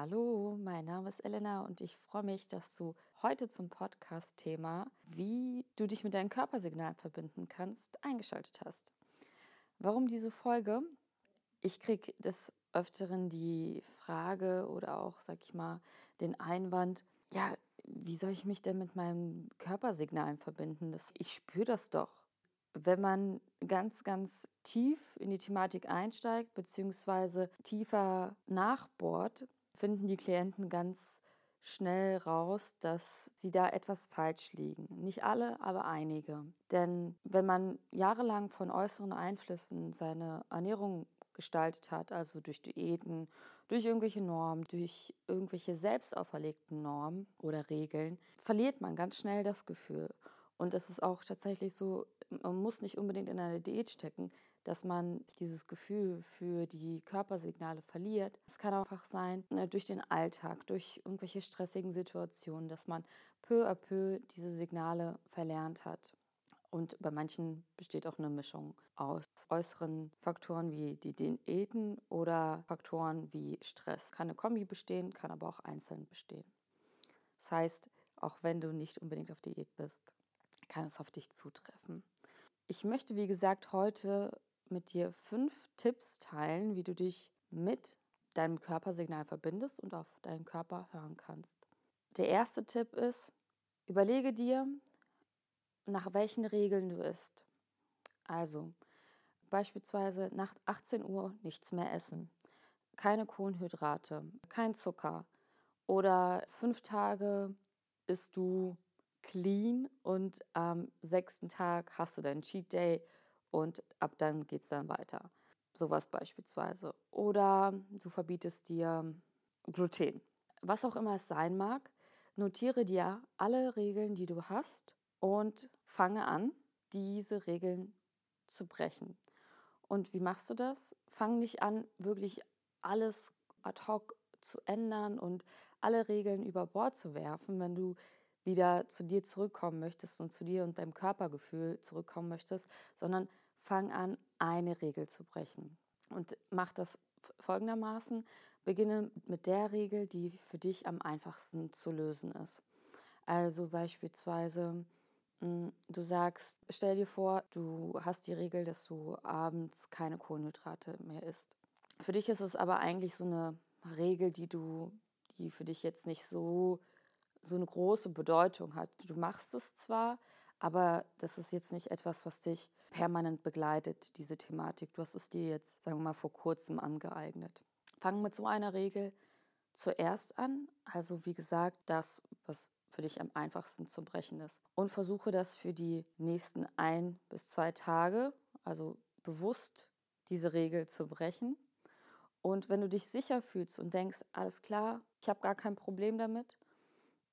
Hallo, mein Name ist Elena und ich freue mich, dass du heute zum Podcast-Thema, wie du dich mit deinem Körpersignal verbinden kannst, eingeschaltet hast. Warum diese Folge? Ich kriege des Öfteren die Frage oder auch, sag ich mal, den Einwand, ja, wie soll ich mich denn mit meinen Körpersignalen verbinden? Das, ich spüre das doch. Wenn man ganz, ganz tief in die Thematik einsteigt, beziehungsweise tiefer nachbohrt, finden die Klienten ganz schnell raus, dass sie da etwas falsch liegen. Nicht alle, aber einige. Denn wenn man jahrelang von äußeren Einflüssen seine Ernährung gestaltet hat, also durch Diäten, durch irgendwelche Normen, durch irgendwelche selbst auferlegten Normen oder Regeln, verliert man ganz schnell das Gefühl. Und es ist auch tatsächlich so, man muss nicht unbedingt in einer Diät stecken dass man dieses Gefühl für die Körpersignale verliert. Es kann auch einfach sein, ne, durch den Alltag, durch irgendwelche stressigen Situationen, dass man peu à peu diese Signale verlernt hat. Und bei manchen besteht auch eine Mischung aus äußeren Faktoren wie die Diäten oder Faktoren wie Stress. Kann eine Kombi bestehen, kann aber auch einzeln bestehen. Das heißt, auch wenn du nicht unbedingt auf Diät bist, kann es auf dich zutreffen. Ich möchte, wie gesagt, heute mit dir fünf Tipps teilen, wie du dich mit deinem Körpersignal verbindest und auf deinen Körper hören kannst. Der erste Tipp ist, überlege dir, nach welchen Regeln du isst. Also beispielsweise nach 18 Uhr nichts mehr essen, keine Kohlenhydrate, kein Zucker oder fünf Tage isst du clean und am sechsten Tag hast du deinen Cheat Day und ab dann geht es dann weiter. Sowas beispielsweise. Oder du verbietest dir Gluten. Was auch immer es sein mag, notiere dir alle Regeln, die du hast und fange an, diese Regeln zu brechen. Und wie machst du das? Fang nicht an, wirklich alles ad hoc zu ändern und alle Regeln über Bord zu werfen, wenn du wieder zu dir zurückkommen möchtest und zu dir und deinem Körpergefühl zurückkommen möchtest, sondern fang an, eine Regel zu brechen. Und mach das folgendermaßen. Beginne mit der Regel, die für dich am einfachsten zu lösen ist. Also beispielsweise, hm, du sagst, stell dir vor, du hast die Regel, dass du abends keine Kohlenhydrate mehr isst. Für dich ist es aber eigentlich so eine Regel, die du, die für dich jetzt nicht so so eine große Bedeutung hat. Du machst es zwar, aber das ist jetzt nicht etwas, was dich permanent begleitet, diese Thematik. Du hast es dir jetzt, sagen wir mal, vor kurzem angeeignet. Fang mit so einer Regel zuerst an. Also wie gesagt, das, was für dich am einfachsten zu brechen ist. Und versuche das für die nächsten ein bis zwei Tage, also bewusst diese Regel zu brechen. Und wenn du dich sicher fühlst und denkst, alles klar, ich habe gar kein Problem damit,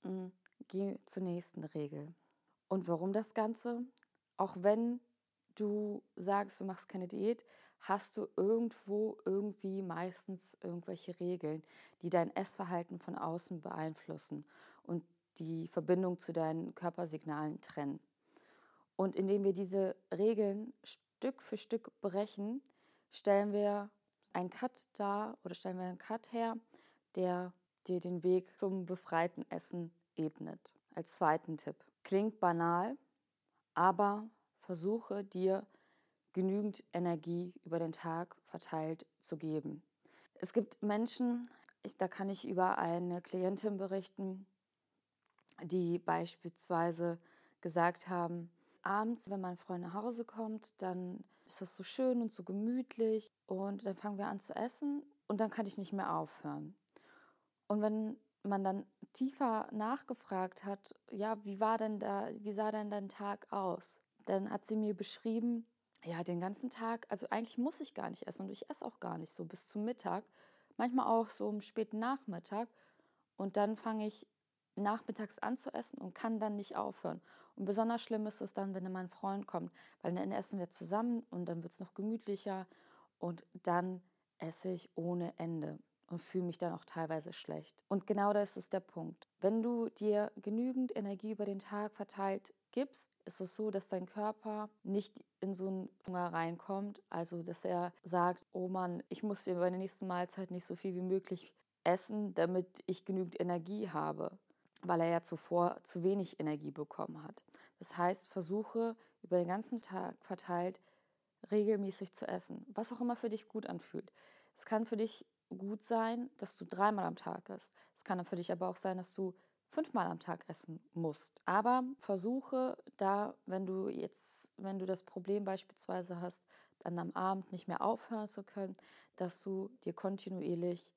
hm, geh zur nächsten Regel. Und warum das Ganze? Auch wenn du sagst, du machst keine Diät, hast du irgendwo irgendwie meistens irgendwelche Regeln, die dein Essverhalten von außen beeinflussen und die Verbindung zu deinen Körpersignalen trennen. Und indem wir diese Regeln Stück für Stück brechen, stellen wir einen Cut dar oder stellen wir einen Cut her, der dir den Weg zum befreiten Essen ebnet. Als zweiten Tipp. Klingt banal, aber versuche dir genügend Energie über den Tag verteilt zu geben. Es gibt Menschen, ich, da kann ich über eine Klientin berichten, die beispielsweise gesagt haben, abends, wenn mein Freund nach Hause kommt, dann ist das so schön und so gemütlich und dann fangen wir an zu essen und dann kann ich nicht mehr aufhören. Und wenn man dann tiefer nachgefragt hat, ja, wie war denn da, wie sah denn dein Tag aus? Dann hat sie mir beschrieben, ja, den ganzen Tag, also eigentlich muss ich gar nicht essen und ich esse auch gar nicht so bis zum Mittag, manchmal auch so im späten Nachmittag und dann fange ich nachmittags an zu essen und kann dann nicht aufhören. Und besonders schlimm ist es dann, wenn mein Freund kommt, weil dann essen wir zusammen und dann wird es noch gemütlicher und dann esse ich ohne Ende und fühle mich dann auch teilweise schlecht. Und genau das ist der Punkt. Wenn du dir genügend Energie über den Tag verteilt gibst, ist es so, dass dein Körper nicht in so einen Hunger reinkommt. Also, dass er sagt, oh Mann, ich muss dir bei der nächsten Mahlzeit nicht so viel wie möglich essen, damit ich genügend Energie habe, weil er ja zuvor zu wenig Energie bekommen hat. Das heißt, versuche über den ganzen Tag verteilt regelmäßig zu essen, was auch immer für dich gut anfühlt. Es kann für dich gut sein, dass du dreimal am Tag isst. Es kann für dich aber auch sein, dass du fünfmal am Tag essen musst. Aber versuche da, wenn du jetzt, wenn du das Problem beispielsweise hast, dann am Abend nicht mehr aufhören zu können, dass du dir kontinuierlich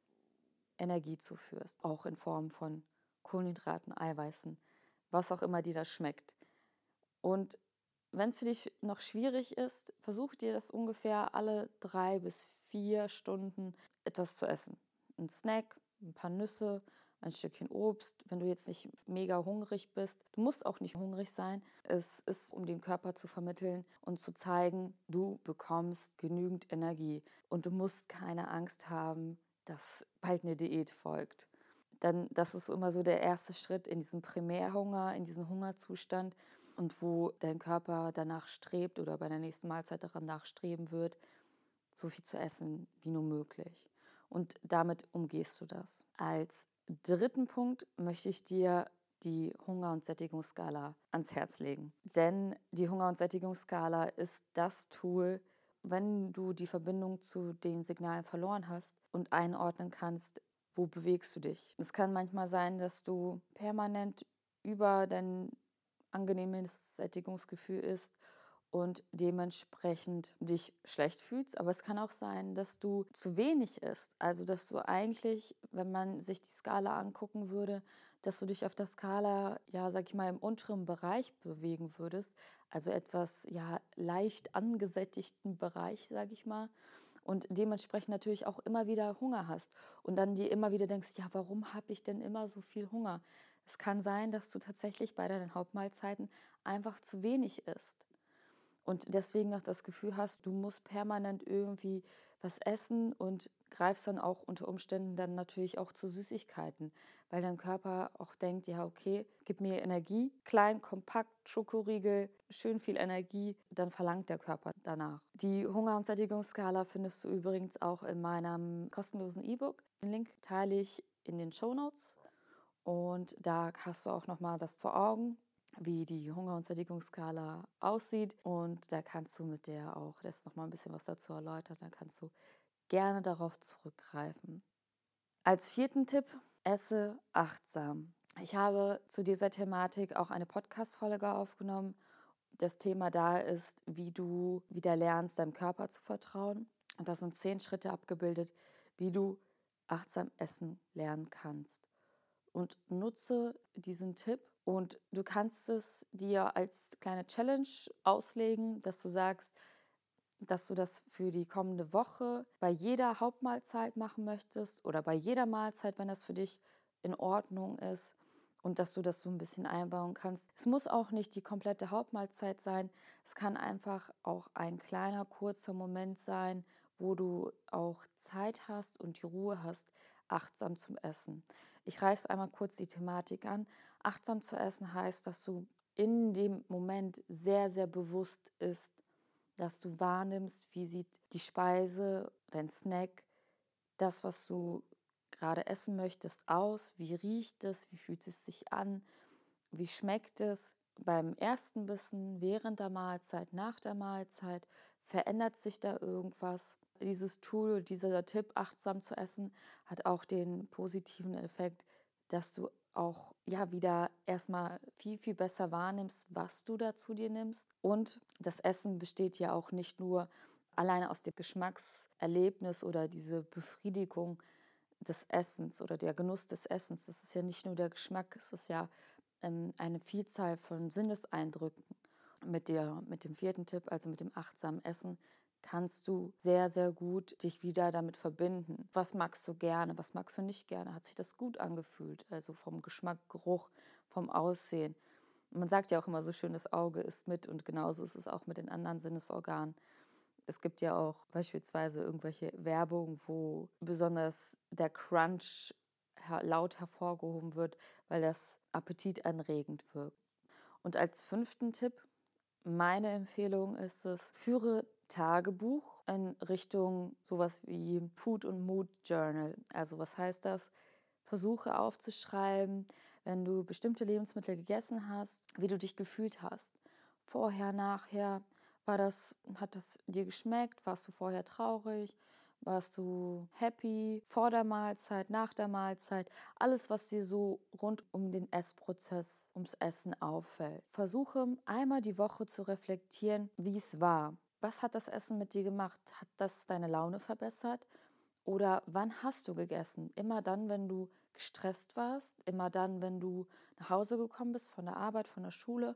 Energie zuführst, auch in Form von Kohlenhydraten, Eiweißen, was auch immer dir das schmeckt. Und wenn es für dich noch schwierig ist, versuch dir das ungefähr alle drei bis vier Stunden etwas zu essen. Ein Snack, ein paar Nüsse, ein Stückchen Obst, wenn du jetzt nicht mega hungrig bist. Du musst auch nicht hungrig sein. Es ist, um dem Körper zu vermitteln und zu zeigen, du bekommst genügend Energie und du musst keine Angst haben, dass bald eine Diät folgt. Dann, das ist immer so der erste Schritt in diesem Primärhunger, in diesen Hungerzustand und wo dein Körper danach strebt oder bei der nächsten Mahlzeit danach streben wird, so viel zu essen wie nur möglich. Und damit umgehst du das. Als dritten Punkt möchte ich dir die Hunger- und Sättigungsskala ans Herz legen. Denn die Hunger- und Sättigungsskala ist das Tool, wenn du die Verbindung zu den Signalen verloren hast und einordnen kannst, wo bewegst du dich. Es kann manchmal sein, dass du permanent über dein angenehmes Sättigungsgefühl ist und dementsprechend dich schlecht fühlst. Aber es kann auch sein, dass du zu wenig isst. Also, dass du eigentlich, wenn man sich die Skala angucken würde, dass du dich auf der Skala, ja, sag ich mal, im unteren Bereich bewegen würdest. Also etwas, ja, leicht angesättigten Bereich, sag ich mal. Und dementsprechend natürlich auch immer wieder Hunger hast. Und dann dir immer wieder denkst, ja, warum habe ich denn immer so viel Hunger? Es kann sein, dass du tatsächlich bei deinen Hauptmahlzeiten einfach zu wenig isst und deswegen auch das Gefühl hast, du musst permanent irgendwie was essen und greifst dann auch unter Umständen dann natürlich auch zu Süßigkeiten, weil dein Körper auch denkt, ja, okay, gib mir Energie, klein, kompakt, Schokoriegel, schön viel Energie, dann verlangt der Körper danach. Die Hunger- und Sättigungsskala findest du übrigens auch in meinem kostenlosen E-Book. Den Link teile ich in den Show Notes und da hast du auch nochmal das vor Augen, wie die Hunger- und Sättigungsskala aussieht. Und da kannst du mit der auch, das nochmal ein bisschen was dazu erläutern, da kannst du gerne darauf zurückgreifen. Als vierten Tipp, esse achtsam. Ich habe zu dieser Thematik auch eine Podcast-Folge aufgenommen. Das Thema da ist, wie du wieder lernst, deinem Körper zu vertrauen. Und da sind zehn Schritte abgebildet, wie du achtsam essen lernen kannst. Und nutze diesen Tipp und du kannst es dir als kleine Challenge auslegen, dass du sagst, dass du das für die kommende Woche bei jeder Hauptmahlzeit machen möchtest oder bei jeder Mahlzeit, wenn das für dich in Ordnung ist und dass du das so ein bisschen einbauen kannst. Es muss auch nicht die komplette Hauptmahlzeit sein. Es kann einfach auch ein kleiner, kurzer Moment sein, wo du auch Zeit hast und die Ruhe hast, achtsam zum Essen. Ich reiße einmal kurz die Thematik an. Achtsam zu essen heißt, dass du in dem Moment sehr, sehr bewusst ist, dass du wahrnimmst, wie sieht die Speise, dein Snack, das, was du gerade essen möchtest, aus, wie riecht es, wie fühlt es sich an, wie schmeckt es beim ersten Bissen, während der Mahlzeit, nach der Mahlzeit, verändert sich da irgendwas. Dieses Tool, dieser Tipp, achtsam zu essen, hat auch den positiven Effekt, dass du auch ja wieder erstmal viel, viel besser wahrnimmst, was du da zu dir nimmst. Und das Essen besteht ja auch nicht nur alleine aus dem Geschmackserlebnis oder diese Befriedigung des Essens oder der Genuss des Essens. Das ist ja nicht nur der Geschmack, es ist ja ähm, eine Vielzahl von Sinneseindrücken. Mit, der, mit dem vierten Tipp, also mit dem achtsamen Essen, kannst du sehr, sehr gut dich wieder damit verbinden. Was magst du gerne, was magst du nicht gerne? Hat sich das gut angefühlt? Also vom Geschmack, Geruch, vom Aussehen. Man sagt ja auch immer so schön, das Auge ist mit und genauso ist es auch mit den anderen Sinnesorganen. Es gibt ja auch beispielsweise irgendwelche Werbung, wo besonders der Crunch laut hervorgehoben wird, weil das appetitanregend wirkt. Und als fünften Tipp, meine Empfehlung ist es, führe Tagebuch in Richtung sowas wie Food und Mood Journal. Also was heißt das? Versuche aufzuschreiben, wenn du bestimmte Lebensmittel gegessen hast, wie du dich gefühlt hast. Vorher, nachher, war das, hat das dir geschmeckt? Warst du vorher traurig? Warst du happy vor der Mahlzeit, nach der Mahlzeit? Alles, was dir so rund um den Essprozess, ums Essen auffällt. Versuche einmal die Woche zu reflektieren, wie es war. Was hat das Essen mit dir gemacht? Hat das deine Laune verbessert? Oder wann hast du gegessen? Immer dann, wenn du gestresst warst? Immer dann, wenn du nach Hause gekommen bist von der Arbeit, von der Schule?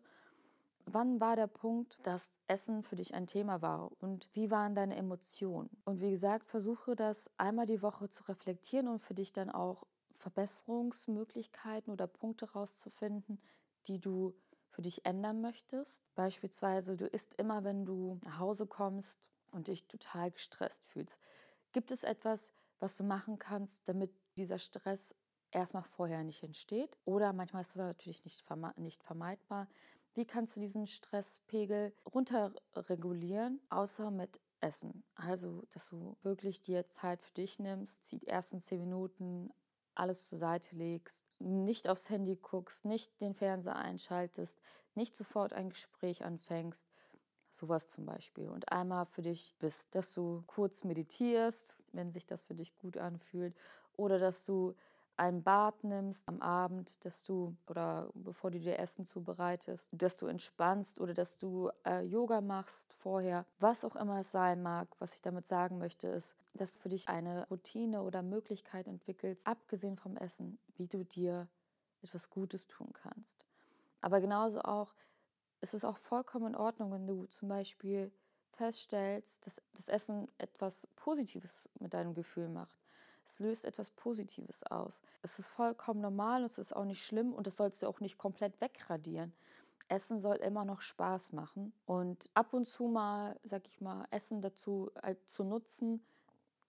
Wann war der Punkt, dass Essen für dich ein Thema war und wie waren deine Emotionen? Und wie gesagt, versuche das einmal die Woche zu reflektieren und für dich dann auch Verbesserungsmöglichkeiten oder Punkte rauszufinden, die du für dich ändern möchtest. Beispielsweise, du isst immer, wenn du nach Hause kommst und dich total gestresst fühlst. Gibt es etwas, was du machen kannst, damit dieser Stress erstmal vorher nicht entsteht? Oder manchmal ist das natürlich nicht, vermeidbar. Wie kannst du diesen Stresspegel runterregulieren, außer mit Essen? Also, dass du wirklich dir Zeit für dich nimmst, die ersten zehn Minuten alles zur Seite legst, nicht aufs Handy guckst, nicht den Fernseher einschaltest, nicht sofort ein Gespräch anfängst. Sowas zum Beispiel. Und einmal für dich bist, dass du kurz meditierst, wenn sich das für dich gut anfühlt. Oder dass du ein Bad nimmst am Abend, dass du oder bevor du dir Essen zubereitest, dass du entspannst oder dass du äh, Yoga machst vorher, was auch immer es sein mag. Was ich damit sagen möchte, ist, dass du für dich eine Routine oder Möglichkeit entwickelst, abgesehen vom Essen, wie du dir etwas Gutes tun kannst. Aber genauso auch ist es auch vollkommen in Ordnung, wenn du zum Beispiel feststellst, dass das Essen etwas Positives mit deinem Gefühl macht es löst etwas Positives aus. Es ist vollkommen normal, es ist auch nicht schlimm und das sollst du auch nicht komplett wegradieren. Essen soll immer noch Spaß machen und ab und zu mal, sag ich mal, Essen dazu äh, zu nutzen.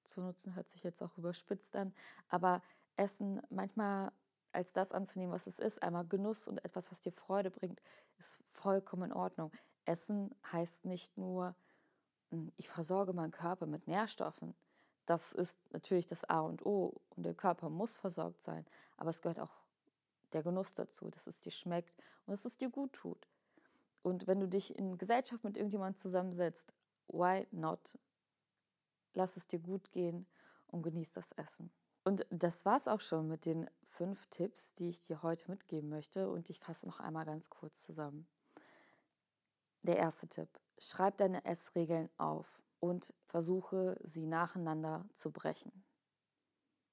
Zu nutzen hört sich jetzt auch überspitzt an, aber Essen manchmal als das anzunehmen, was es ist, einmal Genuss und etwas, was dir Freude bringt, ist vollkommen in Ordnung. Essen heißt nicht nur, hm, ich versorge meinen Körper mit Nährstoffen. Das ist natürlich das A und O und der Körper muss versorgt sein, aber es gehört auch der Genuss dazu, dass es dir schmeckt und dass es dir gut tut. Und wenn du dich in Gesellschaft mit irgendjemandem zusammensetzt, why not? Lass es dir gut gehen und genieß das Essen. Und das war es auch schon mit den fünf Tipps, die ich dir heute mitgeben möchte. Und ich fasse noch einmal ganz kurz zusammen. Der erste Tipp. Schreib deine Essregeln auf und versuche sie nacheinander zu brechen.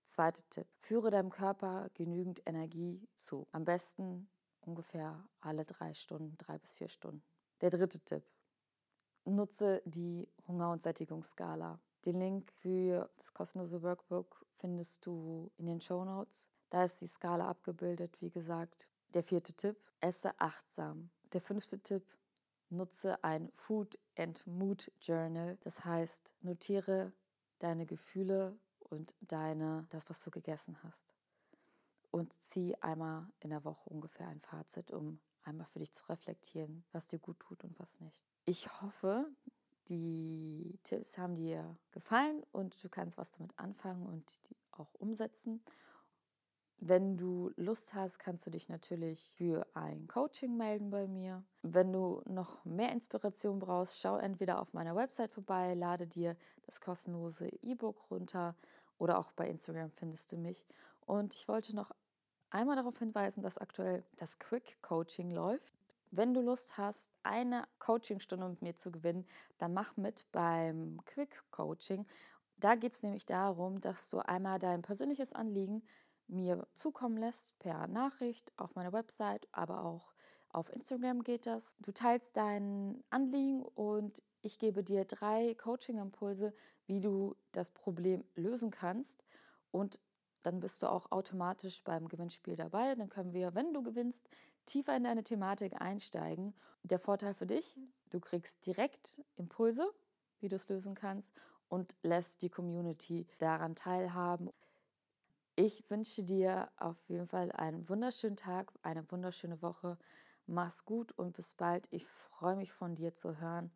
Zweiter Tipp. Führe deinem Körper genügend Energie zu. Am besten ungefähr alle drei Stunden, drei bis vier Stunden. Der dritte Tipp. Nutze die Hunger- und Sättigungsskala. Den Link für das kostenlose Workbook findest du in den Show Notes. Da ist die Skala abgebildet, wie gesagt. Der vierte Tipp. Esse achtsam. Der fünfte Tipp nutze ein Food and Mood Journal. Das heißt, notiere deine Gefühle und deine, das, was du gegessen hast. Und zieh einmal in der Woche ungefähr ein Fazit, um einmal für dich zu reflektieren, was dir gut tut und was nicht. Ich hoffe, die Tipps haben dir gefallen und du kannst was damit anfangen und die auch umsetzen. Wenn du Lust hast, kannst du dich natürlich für ein Coaching melden bei mir. Wenn du noch mehr Inspiration brauchst, schau entweder auf meiner Website vorbei, lade dir das kostenlose E-Book runter oder auch bei Instagram findest du mich. Und ich wollte noch einmal darauf hinweisen, dass aktuell das Quick Coaching läuft. Wenn du Lust hast, eine Coachingstunde mit mir zu gewinnen, dann mach mit beim Quick Coaching. Da geht es nämlich darum, dass du einmal dein persönliches Anliegen mir zukommen lässt per Nachricht auf meiner Website, aber auch auf Instagram geht das. Du teilst dein Anliegen und ich gebe dir drei Coaching-Impulse, wie du das Problem lösen kannst. Und dann bist du auch automatisch beim Gewinnspiel dabei. Dann können wir, wenn du gewinnst, tiefer in deine Thematik einsteigen. Der Vorteil für dich, du kriegst direkt Impulse, wie du es lösen kannst und lässt die Community daran teilhaben. Ich wünsche dir auf jeden Fall einen wunderschönen Tag, eine wunderschöne Woche. Mach's gut und bis bald. Ich freue mich von dir zu hören.